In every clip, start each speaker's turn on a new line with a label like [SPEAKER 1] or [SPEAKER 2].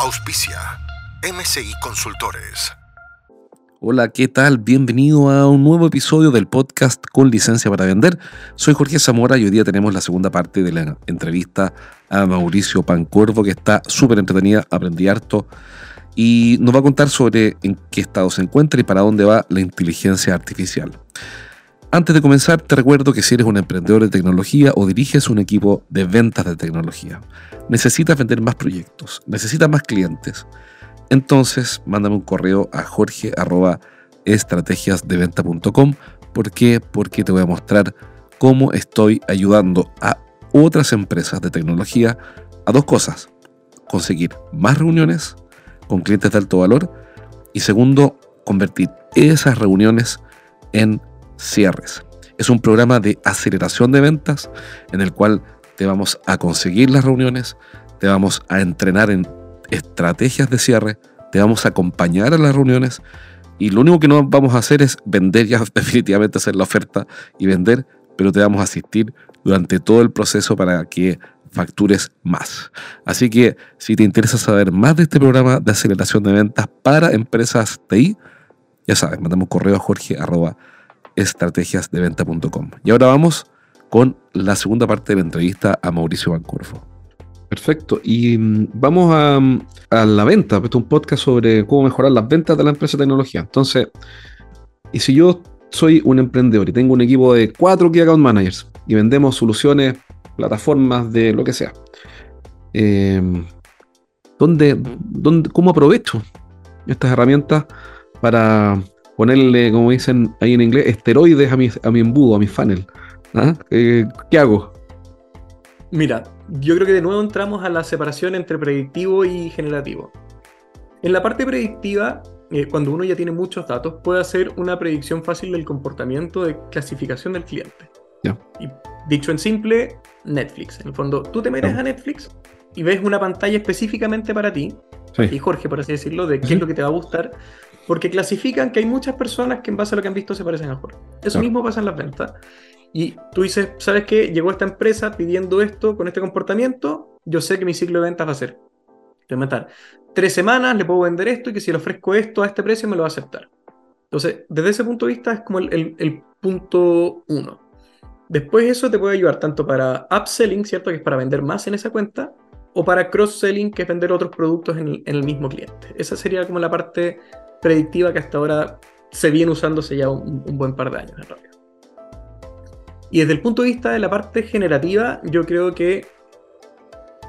[SPEAKER 1] Auspicia MCI Consultores.
[SPEAKER 2] Hola, ¿qué tal? Bienvenido a un nuevo episodio del podcast con licencia para vender. Soy Jorge Zamora y hoy día tenemos la segunda parte de la entrevista a Mauricio Pancuervo que está súper entretenida, aprendí harto y nos va a contar sobre en qué estado se encuentra y para dónde va la inteligencia artificial. Antes de comenzar, te recuerdo que si eres un emprendedor de tecnología o diriges un equipo de ventas de tecnología, necesitas vender más proyectos, necesitas más clientes, entonces mándame un correo a jorge.estrategiasdeventa.com. ¿Por qué? Porque te voy a mostrar cómo estoy ayudando a otras empresas de tecnología a dos cosas. Conseguir más reuniones con clientes de alto valor y segundo, convertir esas reuniones en cierres. Es un programa de aceleración de ventas en el cual te vamos a conseguir las reuniones, te vamos a entrenar en estrategias de cierre, te vamos a acompañar a las reuniones y lo único que no vamos a hacer es vender ya definitivamente hacer la oferta y vender, pero te vamos a asistir durante todo el proceso para que factures más. Así que si te interesa saber más de este programa de aceleración de ventas para empresas TI, ya sabes, mandamos correo a jorge estrategiasdeventa.com. Y ahora vamos con la segunda parte de la entrevista a Mauricio Bancorfo. Perfecto. Y mm, vamos a, mm, a, la venta. Esto es un podcast sobre cómo mejorar las ventas de la empresa de tecnología. Entonces, y si yo soy un emprendedor y tengo un equipo de cuatro Key Account Managers y vendemos soluciones, plataformas de lo que sea, eh, ¿dónde, dónde, ¿cómo aprovecho estas herramientas para ponerle, como dicen ahí en inglés, esteroides a mi, a mi embudo, a mi funnel? ¿Ah? Eh, ¿Qué hago?
[SPEAKER 3] Mira, yo creo que de nuevo entramos a la separación entre predictivo y generativo. En la parte predictiva, eh, cuando uno ya tiene muchos datos, puede hacer una predicción fácil del comportamiento de clasificación del cliente. Y dicho en simple, Netflix. En el fondo, tú te metes a Netflix y ves una pantalla específicamente para ti, y Jorge, por así decirlo, de qué es lo que te va a gustar, porque clasifican que hay muchas personas que en base a lo que han visto se parecen a Jorge. Eso mismo pasa en las ventas. Y tú dices, ¿sabes qué? Llegó esta empresa pidiendo esto con este comportamiento, yo sé que mi ciclo de ventas va a ser matar tres semanas, le puedo vender esto y que si le ofrezco esto a este precio me lo va a aceptar. Entonces, desde ese punto de vista es como el, el, punto uno. Después eso te puede ayudar tanto para upselling, ¿cierto? Que es para vender más en esa cuenta, o para cross-selling, que es vender otros productos en el, mismo cliente. Esa sería como la parte predictiva que hasta ahora se viene usándose ya un, un buen par de años en realidad. Y desde el punto de vista de la parte generativa, yo creo que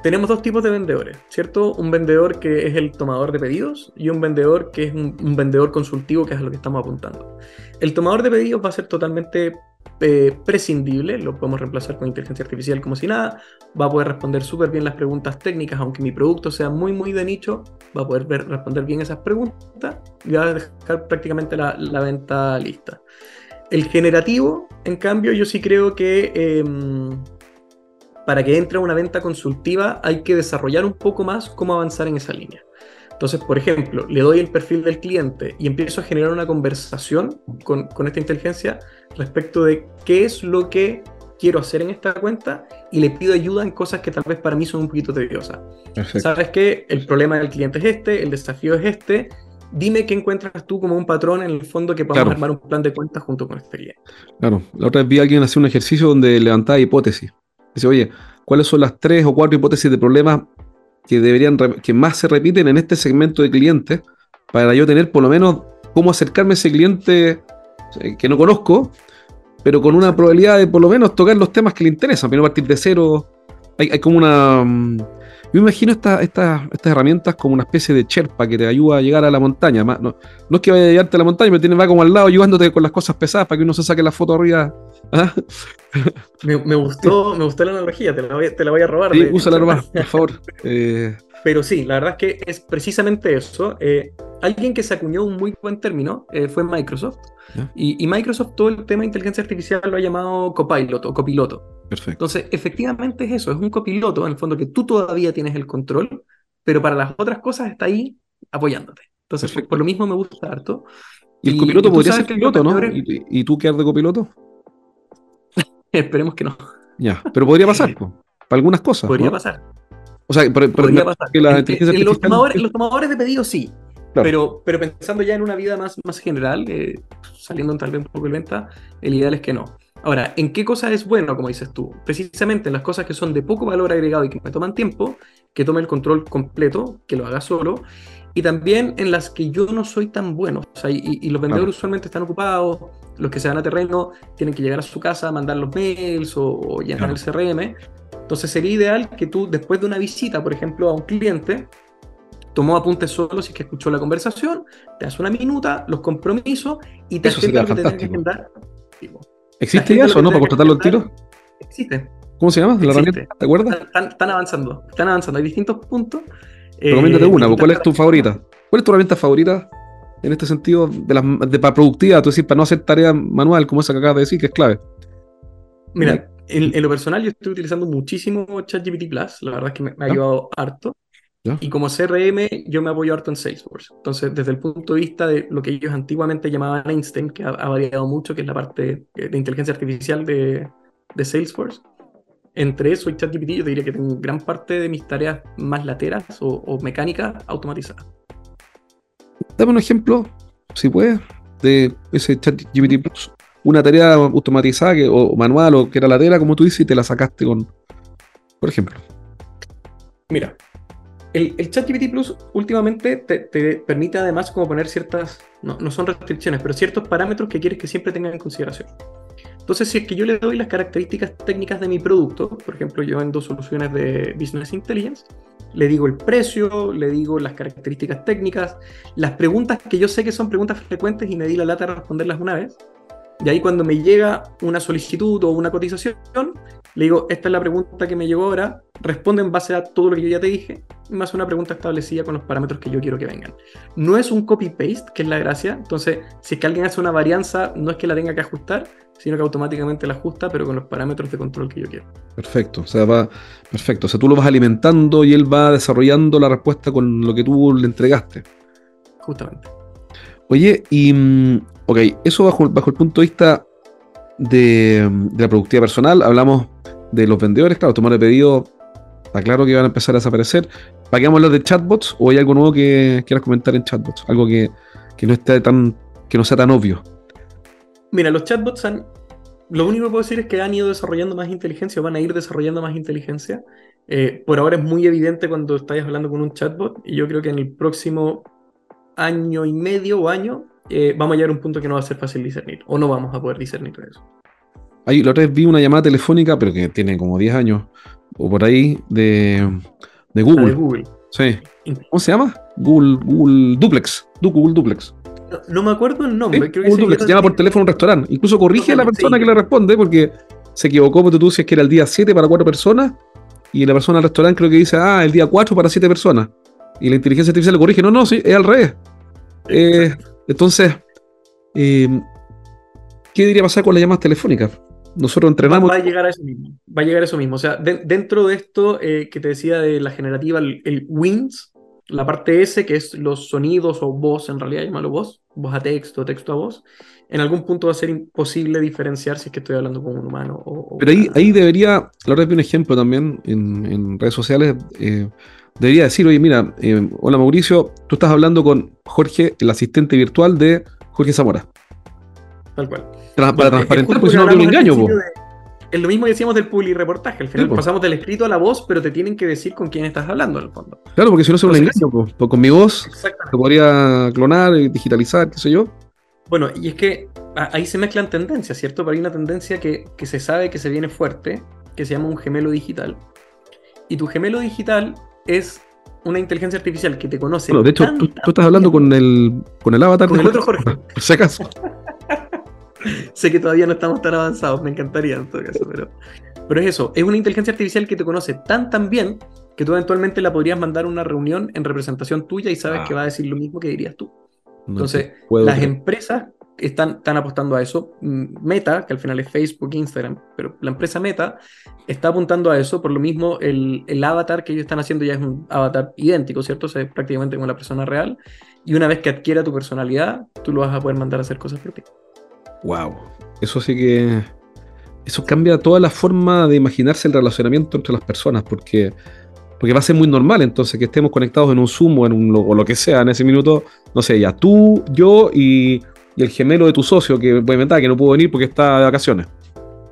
[SPEAKER 3] tenemos dos tipos de vendedores, ¿cierto? Un vendedor que es el tomador de pedidos y un vendedor que es un, vendedor consultivo, que es a lo que estamos apuntando. El tomador de pedidos va a ser totalmente eh, prescindible, lo podemos reemplazar con inteligencia artificial como si nada, va a poder responder súper bien las preguntas técnicas, aunque mi producto sea muy, muy de nicho, va a poder responder bien esas preguntas y va a dejar prácticamente la, la venta lista. El generativo, en cambio, yo sí creo que em, para que entre una venta consultiva hay que desarrollar un poco más cómo avanzar en esa línea. Entonces, por ejemplo, le doy el perfil del cliente y empiezo a generar una conversación con, con esta inteligencia respecto de qué es lo que quiero hacer en esta cuenta y le pido ayuda en cosas que tal vez para mí son un poquito tediosas. ¿Sabes qué? El problema del cliente es este, el desafío es este, dime qué encuentras tú como un patrón en el fondo que podamos armar un plan de cuentas junto con este cliente.
[SPEAKER 2] Claro, la otra vez vi a alguien hacer un ejercicio donde levantaba hipótesis. Dice, oye, ¿cuáles son las tres o cuatro hipótesis de problemas que deberían que más se repiten en este segmento de clientes para yo tener por lo menos cómo acercarme a ese cliente eh, que no conozco, pero con una probabilidad de por lo menos tocar los temas que le interesan, pero a partir de cero. Hay, hay como una yo imagino estas herramientas como una especie de cherpa que te ayuda a llegar a la montaña. No, no es que vaya a llegarte a la montaña, pero tiene, va como al lado ayudándote con las cosas pesadas para que uno se saque la foto arriba. ¿Ah?
[SPEAKER 3] Me, gustó, me gustó la analogía, te la voy, te la voy a robar.
[SPEAKER 2] Sí, úsala nomás, por favor. Eh,
[SPEAKER 3] pero sí, la verdad es que es precisamente eso. Eh, alguien que se acuñó un muy buen término eh, fue Microsoft. Y, y, Microsoft todo el tema de inteligencia artificial lo ha llamado copilot o copiloto.
[SPEAKER 2] Perfecto.
[SPEAKER 3] Entonces, efectivamente es eso, es un copiloto, en el fondo que tú todavía tienes el control, pero para las otras cosas está ahí apoyándote. Entonces, por, por, lo mismo me gusta harto.
[SPEAKER 2] Y el copiloto podría ser piloto, ¿no? ¿Y, ¿Y, tú quedar de copiloto?
[SPEAKER 3] Esperemos que no.
[SPEAKER 2] Ya, pero podría pasar, para algunas cosas.
[SPEAKER 3] Podría
[SPEAKER 2] ¿no?
[SPEAKER 3] pasar.
[SPEAKER 2] O sea, pero,
[SPEAKER 3] podría pasar. Que la en, los, tomadores, los, tomadores, de pedido sí. Claro. Pero, pero pensando ya en una vida más, más general, eh, saliendo tal vez un poco de venta, el ideal es que no. Ahora, ¿en qué cosa es bueno, como dices tú? Precisamente en las cosas que son de poco valor agregado y que me toman tiempo, que tome el control completo, que lo haga solo, y también en las que yo no soy tan bueno. O sea, y, y, los vendedores usualmente están ocupados, los que se van a terreno tienen que llegar a su casa, mandar los mails o, o llenar el CRM. Entonces sería ideal que tú, después de una visita, por ejemplo, a un cliente, tomó apuntes solo si es que escuchó la conversación, te das una minuta, los compromisos y te
[SPEAKER 2] Eso sería que fantástico. Que ¿Existe ya eso, no? ¿Para contratarlo al tiro?
[SPEAKER 3] Existe.
[SPEAKER 2] ¿Cómo se llama? ¿La herramienta? ¿Te acuerdas?
[SPEAKER 3] Están, están, avanzando, están avanzando. Hay distintos puntos.
[SPEAKER 2] Recomiéndate eh, una, ¿cuál es tu favorita? ¿Cuál es tu herramienta favorita en este sentido de, la, de para productiva? Tú decís, para no hacer tarea manual, como esa que acabas de decir, que es clave.
[SPEAKER 3] Mira, en, en, lo personal yo estoy utilizando muchísimo ChatGPT Plus, la verdad es que me, me ha ayudado harto. ¿Ya? Y como CRM yo me apoyo harto en Salesforce. Entonces, desde el punto de vista de lo que ellos antiguamente llamaban Einstein, que ha, ha variado mucho, que es la parte de inteligencia artificial de, de Salesforce, entre eso y ChatGPT yo te diría que tengo gran parte de mis tareas más lateras o, o mecánicas automatizadas.
[SPEAKER 2] Dame un ejemplo, si puedes, de ese ChatGPT Plus. Una tarea automatizada o manual o que era latera, como tú dices, y te la sacaste con, por ejemplo.
[SPEAKER 3] Mira, el, el ChatGPT Plus últimamente te, te, permite además como poner ciertas, no, no, son restricciones, pero ciertos parámetros que quieres que siempre tengan en consideración. Entonces, si es que yo le doy las características técnicas de mi producto, por ejemplo, yo vendo soluciones de Business Intelligence, le digo el precio, le digo las características técnicas, las preguntas que yo sé que son preguntas frecuentes y me di la lata de responderlas una vez. Y ahí cuando me llega una solicitud o una cotización, le digo, esta es la pregunta que me llegó ahora, responde en base a todo lo que yo ya te dije, más una pregunta establecida con los parámetros que yo quiero que vengan. No es un copy-paste, que es la gracia, entonces si es que alguien hace una varianza, no es que la tenga que ajustar, sino que automáticamente la ajusta, pero con los parámetros de control que yo quiero.
[SPEAKER 2] Perfecto, o sea, va, perfecto, o sea, tú lo vas alimentando y él va desarrollando la respuesta con lo que tú le entregaste.
[SPEAKER 3] Justamente.
[SPEAKER 2] Oye, y, ok, eso bajo, el punto de vista de, la productividad personal, hablamos de los vendedores, claro, tomar el pedido, está claro que van a empezar a desaparecer. ¿Para qué de chatbots o hay algo nuevo que quieras comentar en chatbots? Algo que, que no esté tan, que no sea tan obvio.
[SPEAKER 3] Mira, los chatbots han, lo único que puedo decir es que han ido desarrollando más inteligencia o van a ir desarrollando más inteligencia. Eh, por ahora es muy evidente cuando estáis hablando con un chatbot y yo creo que en el próximo año y medio o año eh, vamos a llegar a un punto que no va a ser fácil discernir o no vamos a poder discernir eso.
[SPEAKER 2] Ahí, la otra vez vi una llamada telefónica, pero que tiene como 10 años o por ahí, de, de Google.
[SPEAKER 3] de Google.
[SPEAKER 2] Sí. ¿Cómo se llama? Google, Google Duplex. Google Duplex.
[SPEAKER 3] No, no me acuerdo el nombre.
[SPEAKER 2] ¿Sí? Creo que Google se llama por teléfono a un restaurante. Incluso corrige a la persona sí. que le responde porque se equivocó, porque tú si es que era el día 7 para 4 personas y la persona del restaurante creo que dice, ah, el día 4 para 7 personas. Y la inteligencia artificial le corrige, no, no, sí, es al revés. Eh, entonces, eh, ¿qué diría pasar con las llamadas telefónicas? Nosotros entrenamos.
[SPEAKER 3] Va, va, a llegar a eso mismo. Va a llegar a eso mismo. O sea, de, dentro de esto eh, que te decía de la generativa, el, el, WINS, la parte S, que es los sonidos o voz, en realidad, llámalo voz, voz a texto, texto a voz, en algún punto va a ser imposible diferenciar si es que estoy hablando con un humano o. o
[SPEAKER 2] Pero ahí, ahí debería, la verdad, un ejemplo también en, en redes sociales. Eh, debería decir, oye, mira, eh, hola Mauricio, tú estás hablando con Jorge, el asistente virtual de Jorge Zamora.
[SPEAKER 3] Tal cual.
[SPEAKER 2] Para transparentar, porque si no habría un engaño.
[SPEAKER 3] De, es lo mismo que decíamos del publi reportaje. Al final sí, pasamos del escrito a la voz, pero te tienen que decir con quién estás hablando, en el fondo.
[SPEAKER 2] Claro, porque si no es un engaño. Po. Pues con mi voz lo podría clonar, digitalizar, qué sé yo.
[SPEAKER 3] Bueno, y es que ahí se mezclan tendencias, ¿cierto? Pero hay una tendencia que, que se sabe que se viene fuerte, que se llama un gemelo digital. Y tu gemelo digital es una inteligencia artificial que te conoce.
[SPEAKER 2] Bueno, de hecho, tú, tú, estás hablando con el, con el avatar
[SPEAKER 3] con
[SPEAKER 2] de
[SPEAKER 3] el otro Jorge.
[SPEAKER 2] Por si acaso.
[SPEAKER 3] sé que todavía no estamos tan avanzados, me encantaría en todo caso, pero, pero es eso, es una inteligencia artificial que te conoce tan tan bien que tú eventualmente la podrías mandar a una reunión en representación tuya y sabes
[SPEAKER 2] Ah.
[SPEAKER 3] que va a decir lo mismo que dirías tú.
[SPEAKER 2] No
[SPEAKER 3] Entonces, las
[SPEAKER 2] creer.
[SPEAKER 3] empresas están, están apostando a eso. Mm, Meta, que al final es Facebook, Instagram, pero la empresa Meta está apuntando a eso. Por lo mismo, el, el avatar que ellos están haciendo ya es un avatar idéntico, ¿cierto? O sea, es prácticamente como la persona real. Y una vez que adquiera tu personalidad, tú lo vas a poder mandar a hacer cosas por ti.
[SPEAKER 2] Wow. Eso sí que. Eso cambia toda la forma de imaginarse el relacionamiento entre las personas, porque, porque va a ser muy normal entonces que estemos conectados en un Zoom o, en un, o lo que sea en ese minuto, no sé, ya tú, yo y, y el gemelo de tu socio, que voy a inventar, que no pudo venir porque está de vacaciones.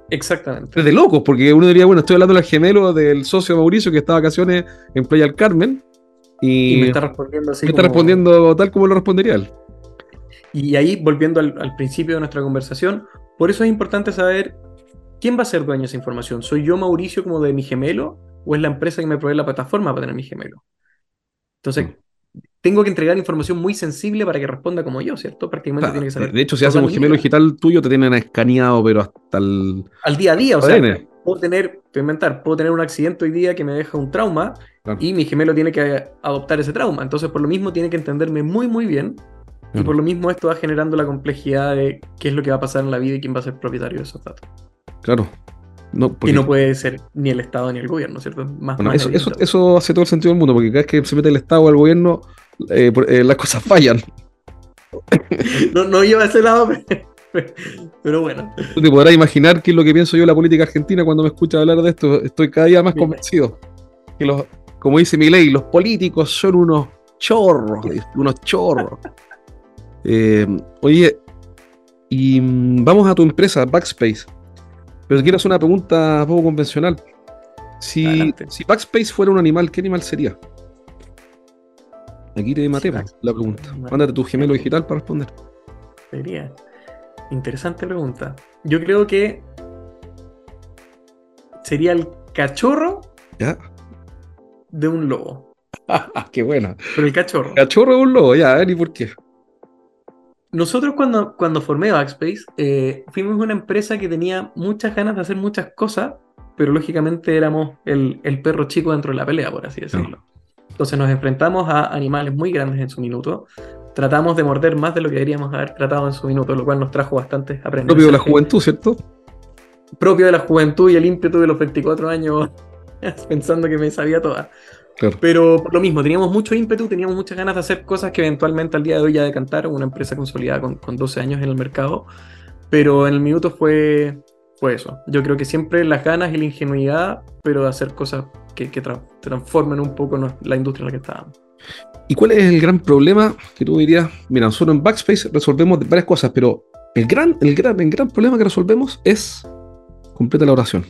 [SPEAKER 3] Exactamente.
[SPEAKER 2] Es de locos, porque uno diría, bueno, estoy hablando del gemelo del socio Mauricio que está de vacaciones en Playa del Carmen y,
[SPEAKER 3] Y me está respondiendo así.
[SPEAKER 2] me está respondiendo tal como lo respondería él.
[SPEAKER 3] Y ahí, volviendo al, al principio de nuestra conversación, por eso es importante saber quién va a ser dueño de esa información. ¿Soy yo, Mauricio, como de mi gemelo? ¿O es la empresa que me provee la plataforma para tener mi gemelo? Entonces, tengo que entregar información muy sensible para que responda como yo, ¿cierto? Prácticamente tiene que saber.
[SPEAKER 2] de hecho, si haces un gemelo digital tuyo, te tienen escaneado, pero hasta el.
[SPEAKER 3] Al día a día, o sea, puedo tener, te voy a inventar, puedo tener un accidente hoy día que me deja un trauma
[SPEAKER 2] Claro.
[SPEAKER 3] y mi gemelo tiene que adoptar ese trauma. Entonces, por lo mismo, tiene que entenderme muy, muy bien. Y por lo mismo, esto va generando la complejidad de qué es lo que va a pasar en la vida y quién va a ser propietario de esos datos.
[SPEAKER 2] Claro. No, porque-
[SPEAKER 3] Y no puede ser ni el Estado ni el gobierno, ¿cierto? Más,
[SPEAKER 2] bueno,
[SPEAKER 3] más
[SPEAKER 2] eso, eso, hace todo el sentido del mundo, porque cada vez que se mete el Estado o el gobierno, eh, eh, las cosas fallan.
[SPEAKER 3] No, no lleva a ese lado, pero, pero bueno.
[SPEAKER 2] Tú te podrás imaginar qué es lo que pienso yo de la política argentina cuando me escuchas hablar de esto. Estoy cada día más convencido. Que los, como dice mi ley, los políticos son unos chorros, unos chorros. Eh, oye, y mm, vamos a tu empresa, Backspace. Pero quiero hacer una pregunta poco convencional. Si, si Backspace fuera un animal, ¿qué animal sería? Aquí te maté
[SPEAKER 3] Backspace
[SPEAKER 2] la pregunta. Mándate tu gemelo digital para responder.
[SPEAKER 3] Sería interesante pregunta. Yo creo que sería el cachorro
[SPEAKER 2] ¿Ya?
[SPEAKER 3] de un lobo.
[SPEAKER 2] qué buena.
[SPEAKER 3] Pero el cachorro.
[SPEAKER 2] Cachorro de un lobo, ya, a ver, ¿y por qué?
[SPEAKER 3] Nosotros cuando, cuando formé Backspace, eh, fuimos una empresa que tenía muchas ganas de hacer muchas cosas, pero lógicamente éramos el, el perro chico dentro de la pelea, por así decirlo. Entonces nos enfrentamos a animales muy grandes en su minuto, tratamos de morder más de lo que deberíamos haber tratado en su minuto, lo cual nos trajo bastantes aprendizajes.
[SPEAKER 2] Propio de la juventud, ¿cierto?
[SPEAKER 3] propio de la juventud y el ímpetu de los 24 años pensando que me sabía toda.
[SPEAKER 2] Claro.
[SPEAKER 3] Pero por lo mismo, teníamos mucho ímpetu, teníamos muchas ganas de hacer cosas que eventualmente al día de hoy ya decantaron, una empresa consolidada con, con 12 años en el mercado, pero en el minuto fue, fue eso. Yo creo que siempre las ganas y la ingenuidad, pero de hacer cosas que, que tra- transformen un poco la industria en la que estábamos.
[SPEAKER 2] ¿Y cuál es el gran problema que tú dirías? Mira, nosotros en Backspace resolvemos varias cosas, pero el gran, el gran, el gran problema que resolvemos es completa la oración.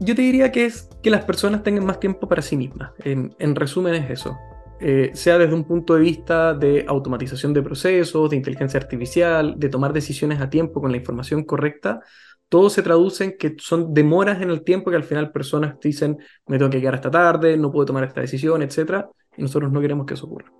[SPEAKER 3] Yo te diría que es que las personas tengan más tiempo para sí mismas. En, en resumen es eso. Eh, sea desde un punto de vista de automatización de procesos, de inteligencia artificial, de tomar decisiones a tiempo con la información correcta, todo se traduce en que son demoras en el tiempo que al final personas dicen, me tengo que quedar hasta tarde, no puedo tomar esta decisión, etc. Y nosotros no queremos que eso ocurra.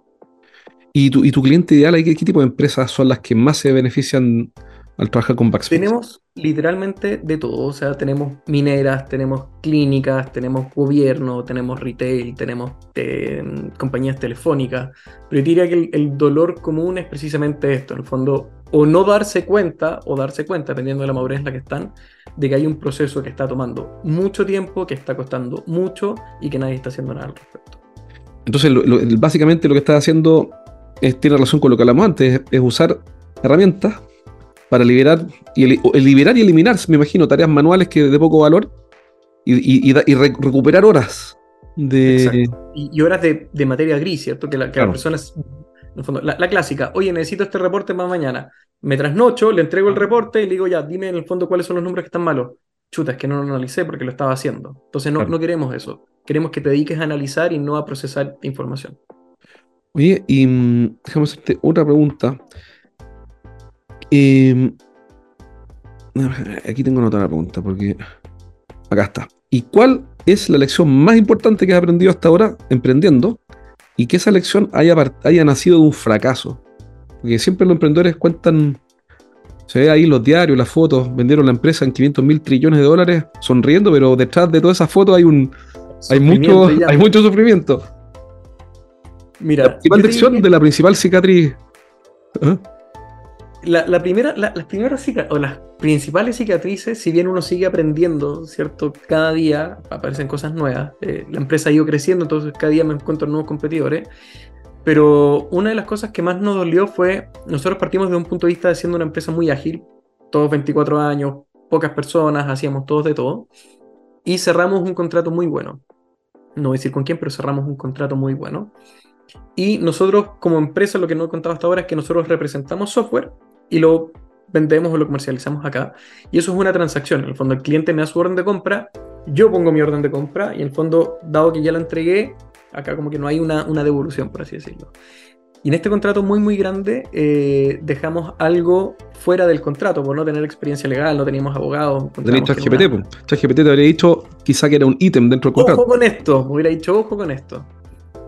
[SPEAKER 2] ¿Y tu, y tu cliente ideal, ¿qué, qué tipo de empresas son las que más se benefician al trabajar con Backspace?
[SPEAKER 3] Tenemos literalmente de todo, o sea, tenemos mineras, tenemos clínicas, tenemos gobierno, tenemos retail, tenemos eh, compañías telefónicas, pero yo diría que el, el dolor común es precisamente esto, en el fondo, o no darse cuenta, o darse cuenta, dependiendo de la madurez en la que están, de que hay un proceso que está tomando mucho tiempo, que está costando mucho y que nadie está haciendo nada al respecto.
[SPEAKER 2] Entonces, lo- lo- el- básicamente lo que estás haciendo es, tiene relación con lo que hablamos antes, es, es usar herramientas para liberar y, o- liberar y eliminar, me imagino, tareas manuales que de poco valor y, y- y da- y re- recuperar horas de...
[SPEAKER 3] Y, horas de, de materia gris, ¿cierto? Que la, que
[SPEAKER 2] Claro.
[SPEAKER 3] la persona es, en el fondo, la, la clásica, oye, necesito este reporte para mañana. Me trasnocho, le entrego el reporte y le digo, ya, dime en el fondo cuáles son los números que están malos. Chuta, es que no lo analicé porque lo estaba haciendo. Entonces no,
[SPEAKER 2] Claro.
[SPEAKER 3] no queremos eso. Queremos que te dediques a analizar y no a procesar información.
[SPEAKER 2] Oye, y mm, déjame hacerte otra pregunta. Eh, aquí tengo anotada la pregunta, porque acá está. ¿Y cuál es la lección más importante que has aprendido hasta ahora emprendiendo? Y que esa lección haya nacido de un fracaso. Porque siempre los emprendedores cuentan, se ve ahí los diarios, las fotos, vendieron la empresa en 500 mil trillones de dólares sonriendo, pero detrás de todas esas fotos hay un, hay mucho, hay mucho sufrimiento.
[SPEAKER 3] Mira,
[SPEAKER 2] la principal lección de la principal cicatriz.
[SPEAKER 3] ¿Ah? La, primera, las primeras o las principales cicatrices, si bien uno sigue aprendiendo, ¿cierto? Cada día aparecen cosas nuevas. Eh, la empresa ha ido creciendo, entonces cada día me encuentro nuevos competidores. Pero una de las cosas que más nos dolió fue, nosotros partimos de un punto de vista de siendo una empresa muy ágil, todos 24 años, pocas personas, hacíamos todos de todo, y cerramos un contrato muy bueno. No voy a decir con quién, pero cerramos un contrato muy bueno. Y nosotros como empresa, lo que no he contado hasta ahora es que nosotros representamos software y lo vendemos o lo comercializamos acá. Y eso es una transacción. En el fondo el cliente me da su orden de compra, yo pongo mi orden de compra y en el fondo, dado que ya la entregué, acá como que no hay una, una devolución, por así decirlo. Y en este contrato muy, muy grande eh, dejamos algo fuera del contrato por no tener experiencia legal, no teníamos abogados.
[SPEAKER 2] Tenéis ChatGPT, ChatGPT te habría dicho quizá que era un ítem dentro del contrato.
[SPEAKER 3] Ojo con esto, me hubiera dicho ojo con esto.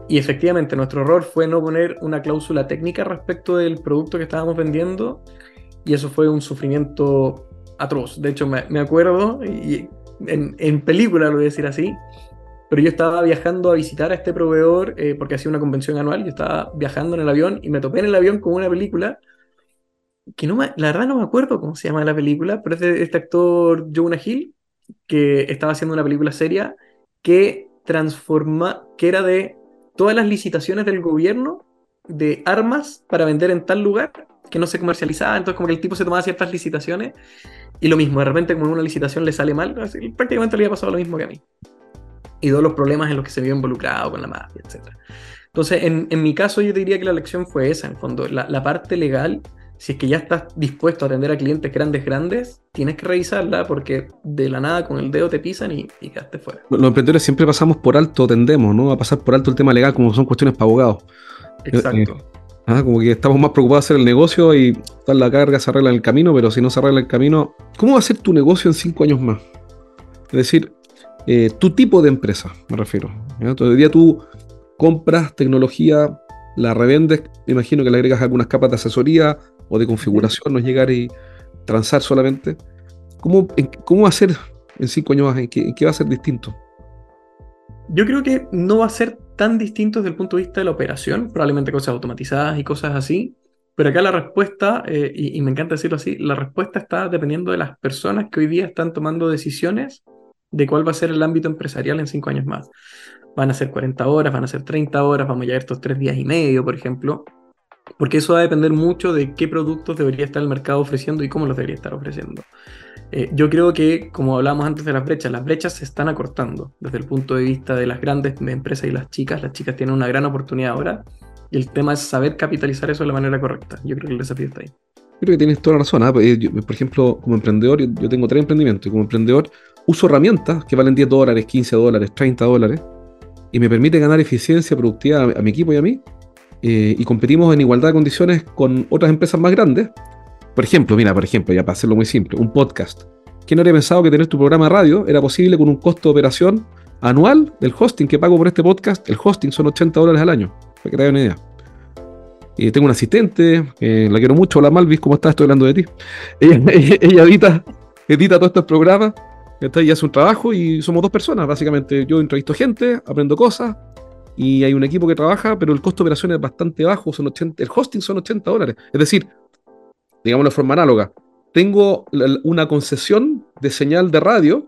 [SPEAKER 3] Y efectivamente, nuestro error fue no poner una cláusula técnica respecto del producto que estábamos vendiendo. Y eso fue un sufrimiento atroz. De hecho, me, acuerdo, en, en película lo voy a decir así, pero yo estaba viajando a visitar a este proveedor eh, porque hacía una convención anual. Yo estaba viajando en el avión y me topé en el avión con una película que no la verdad no me acuerdo cómo se llama la película, pero es de este actor Jonah Hill que estaba haciendo una película seria que transforma, que era de todas las licitaciones del gobierno de armas para vender en tal lugar que no se comercializaba, entonces como que el tipo se tomaba ciertas licitaciones y lo mismo, de repente como una licitación le sale mal, prácticamente le había pasado lo mismo que a mí y todos los problemas en los que se vio involucrado con la mafia, etc. Entonces, en, en, mi caso, yo diría que la lección fue esa, en fondo, la, la, parte legal, si es que ya estás dispuesto a atender a clientes grandes, grandes, tienes que revisarla porque de la nada con el dedo te pisan y, y quedaste fuera.
[SPEAKER 2] Los emprendedores siempre pasamos por alto, tendemos, ¿no? A pasar por alto el tema legal como son cuestiones para abogados.
[SPEAKER 3] Exacto. Eh,
[SPEAKER 2] ah, como que estamos más preocupados de hacer el negocio y dar la carga se arregla en el camino, pero si no se arregla el camino, ¿cómo va a ser tu negocio en cinco años más? Es decir, eh, tu tipo de empresa, me refiero. Entonces, hoy día tú compras tecnología, la revendes, me imagino que le agregas algunas capas de asesoría o de configuración, no llegar y transar solamente. ¿Cómo, cómo va a ser en cinco años más? ¿En qué, va a ser distinto?
[SPEAKER 3] Yo creo que no va a ser tan distinto desde el punto de vista de la operación, probablemente cosas automatizadas y cosas así, pero acá la respuesta, eh, y, y, me encanta decirlo así, la respuesta está dependiendo de las personas que hoy día están tomando decisiones de cuál va a ser el ámbito empresarial en cinco años más. Van a ser 40 horas, van a ser 30 horas, vamos a llegar estos tres días y medio, por ejemplo, porque eso va a depender mucho de qué productos debería estar el mercado ofreciendo y cómo los debería estar ofreciendo. Eh, yo creo que, como hablábamos antes de las brechas, las brechas se están acortando desde el punto de vista de las grandes empresas y las chicas. Las chicas tienen una gran oportunidad ahora y el tema es saber capitalizar eso de la manera correcta. Yo creo que el desafío está ahí.
[SPEAKER 2] Creo que tienes toda la razón. ¿ah? Eh, por ejemplo, como emprendedor, yo, tengo tres emprendimientos y como emprendedor uso herramientas que valen 10 dólares, 15 dólares, 30 dólares y me permite ganar eficiencia productiva a, mi equipo y a mí eh, y competimos en igualdad de condiciones con otras empresas más grandes. Por ejemplo, mira, por ejemplo, ya para hacerlo muy simple, un podcast. ¿Quién habría pensado que tener tu programa de radio era posible con un costo de operación anual del hosting que pago por este podcast? El hosting son 80 dólares al año, para que te hagan una idea. Y tengo un asistente, la quiero mucho, hola Malvis, ¿cómo estás? Estoy hablando de ti. Ella, ella, edita, edita todos estos programas, y hace un trabajo y somos dos personas, básicamente. Yo entrevisto gente, aprendo cosas y hay un equipo que trabaja, pero el costo de operación es bastante bajo, son 80, el hosting son 80 dólares. Es decir, digamos de forma análoga, tengo una concesión de señal de radio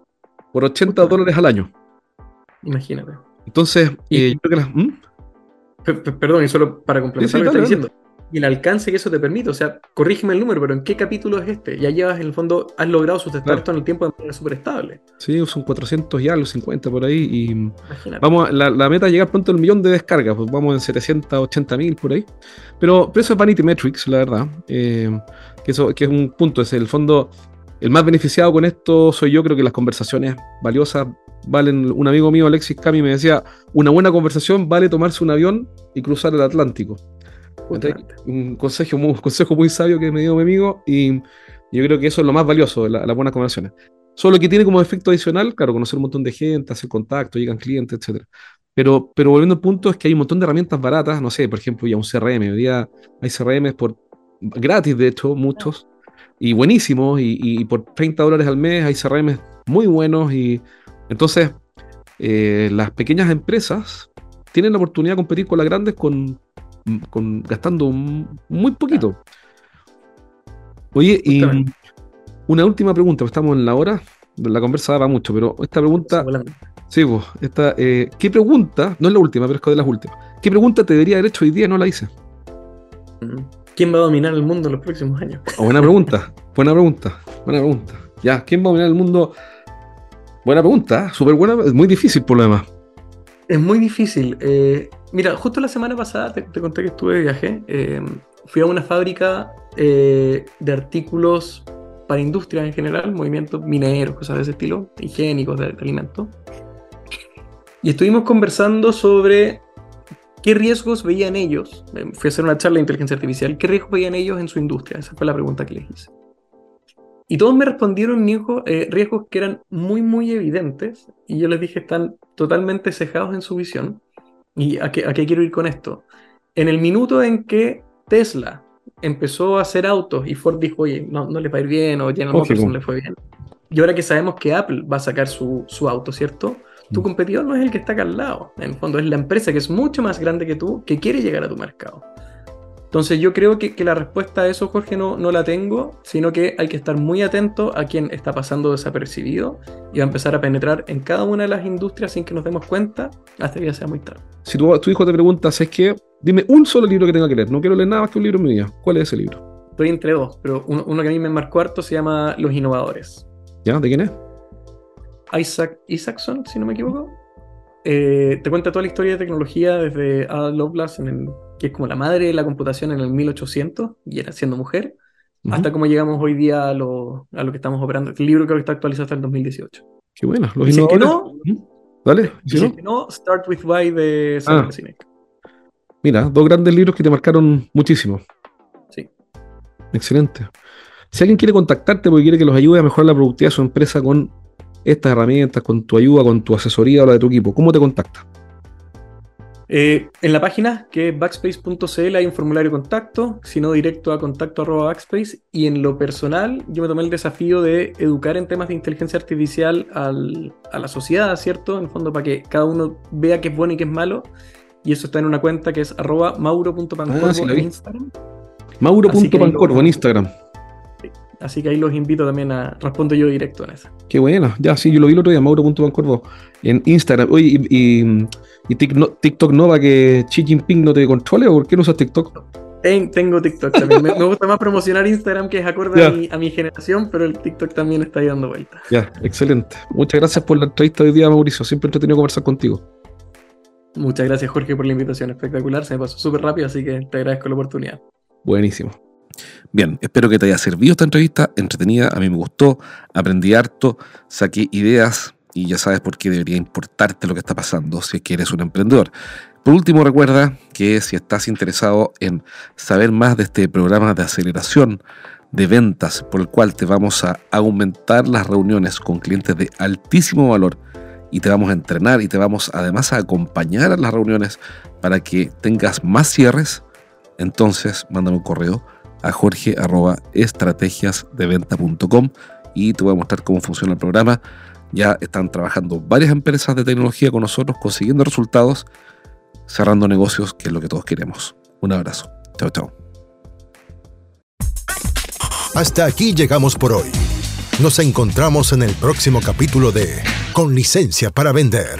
[SPEAKER 2] por 80 dólares al año.
[SPEAKER 3] Imagínate.
[SPEAKER 2] Entonces, eh, yo creo que las, ¿Mm?
[SPEAKER 3] Perdón, y solo para complementar lo que diciendo. Y el alcance que eso te permite, o sea, corrígeme el número, pero ¿en qué capítulo es este? Ya llevas, en el fondo, has logrado sustentar esto en el tiempo de manera súper estable.
[SPEAKER 2] Sí, son 400 y algo, 50 por ahí. Y vamos, la, la, meta es llegar pronto al millón de descargas, pues vamos en 780 mil por ahí. Pero, pero, eso es Vanity Metrics, la verdad. Eh, que, eso, que es un punto, es el fondo. El más beneficiado con esto soy yo, creo que las conversaciones valiosas valen. Un amigo mío, Alexis Cami, me decía: una buena conversación vale tomarse un avión y cruzar el Atlántico. Un consejo muy, consejo muy sabio que me dio mi amigo y yo creo que eso es lo más valioso de las buenas conversaciones. Solo que tiene como efecto adicional, claro, conocer un montón de gente, hacer contacto, llegan clientes, etc. Pero, pero volviendo al punto es que hay un montón de herramientas baratas, no sé, por ejemplo, ya un CRM, hoy día hay CRM por gratis, de hecho, muchos, y buenísimos, y, y por 30 dólares al mes hay CRM muy buenos, y entonces eh, las pequeñas empresas tienen la oportunidad de competir con las grandes con, con gastando muy poquito. Oye, y una última pregunta, estamos en la hora, la conversa va mucho, pero esta pregunta... Sí, pues, esta, eh, ¿qué pregunta, no es la última, pero es de las últimas, ¿qué pregunta te debería haber hecho hoy día y no la hice?
[SPEAKER 3] ¿Quién va a dominar el mundo en los próximos años?
[SPEAKER 2] Oh, buena pregunta, buena pregunta, buena pregunta. Ya, ¿quién va a dominar el mundo? Buena pregunta, súper buena, es muy difícil por lo demás.
[SPEAKER 3] Es muy difícil. Eh, mira, justo la semana pasada te, conté que estuve de viaje. Eh, fui a una fábrica de artículos para industria en general, movimientos mineros, cosas de ese estilo, higiénicos, de, de alimentos. Y estuvimos conversando sobre qué riesgos veían ellos. Fui a hacer una charla de inteligencia artificial. ¿Qué riesgos veían ellos en su industria? Esa fue la pregunta que les hice. Y todos me respondieron eh, riesgos que eran muy, muy evidentes. Y yo les dije, están totalmente cejados en su visión. ¿Y a qué, quiero ir con esto? En el minuto en que Tesla empezó a hacer autos y Ford dijo, oye, no, no le va a ir bien, o General Motors no le fue bien. Y ahora que sabemos que Apple va a sacar su, su auto, ¿cierto? Tu mm. competidor no es el que está acá al lado. En el fondo es la empresa que es mucho más grande que tú, que quiere llegar a tu mercado. Entonces yo creo que, la respuesta a eso, Jorge, no, no la tengo, sino que hay que estar muy atento a quien está pasando desapercibido y va a empezar a penetrar en cada una de las industrias sin que nos demos cuenta hasta que ya sea muy tarde.
[SPEAKER 2] Si tu, tu hijo te pregunta, ¿sabes qué? Dime un solo libro que tenga que leer. No quiero leer nada más que un libro en mi vida. ¿Cuál es ese libro?
[SPEAKER 3] Estoy entre dos, pero uno, uno que a mí me marcó harto se llama Los Innovadores.
[SPEAKER 2] ¿Ya? ¿De quién es?
[SPEAKER 3] Isaac Isaacson, si no me equivoco. Eh, te cuenta toda la historia de tecnología desde Ada Lovelace, en que es como la madre de la computación en el 1800, y era siendo mujer, hasta cómo llegamos hoy día a lo, a lo, que estamos operando. El libro creo que está actualizado hasta el 2018.
[SPEAKER 2] Qué bueno.
[SPEAKER 3] Los si que no, Dale. Si que no, Start with Why de Simon ah. Sinek.
[SPEAKER 2] Mira, dos grandes libros que te marcaron muchísimo.
[SPEAKER 3] Sí.
[SPEAKER 2] Excelente. Si alguien quiere contactarte porque quiere que los ayude a mejorar la productividad de su empresa con estas herramientas, con tu ayuda, con tu asesoría o la de tu equipo? ¿Cómo te contacta?
[SPEAKER 3] Eh, en la página que es backspace.cl hay un formulario de contacto, si no directo a contacto backspace. Y en lo personal, yo me tomé el desafío de educar en temas de inteligencia artificial a la sociedad, ¿cierto? En el fondo, para que cada uno vea qué es bueno y qué es malo. Y eso está en una cuenta que es arroba mauro.pancorvo ah, en Instagram.
[SPEAKER 2] Mauro.pancorvo en Instagram.
[SPEAKER 3] Así que ahí los invito también a. Respondo yo directo en eso.
[SPEAKER 2] Qué bueno. Ya, sí, yo lo vi el otro día, Mauro.bancorvo en Instagram. Oye, y, y, TikTok no va que Xi Jinping no te controle o por qué no usas TikTok?
[SPEAKER 3] tengo TikTok también. me, gusta más promocionar Instagram que es acorde a mi, generación, pero el TikTok también está ahí dando vueltas.
[SPEAKER 2] Ya, excelente. Muchas gracias por la entrevista de hoy día, Mauricio. Siempre entretenido conversar contigo.
[SPEAKER 3] Muchas gracias, Jorge, por la invitación. Espectacular. Se me pasó súper rápido, así que te agradezco la oportunidad.
[SPEAKER 2] Buenísimo. Bien, espero que te haya servido esta entrevista, entretenida, a mí me gustó, aprendí harto, saqué ideas y ya sabes por qué debería importarte lo que está pasando si es que eres un emprendedor. Por último, recuerda que si estás interesado en saber más de este programa de aceleración de ventas por el cual te vamos a aumentar las reuniones con clientes de altísimo valor y te vamos a entrenar y te vamos además a acompañar a las reuniones para que tengas más cierres, entonces mándame un correo a jorge estrategiasdeventa.com y te voy a mostrar cómo funciona el programa. Ya están trabajando varias empresas de tecnología con nosotros, consiguiendo resultados, cerrando negocios, que es lo que todos queremos. Un abrazo. Chao, chao.
[SPEAKER 1] Hasta aquí llegamos por hoy. Nos encontramos en el próximo capítulo de Con licencia para vender.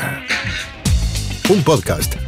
[SPEAKER 1] Un podcast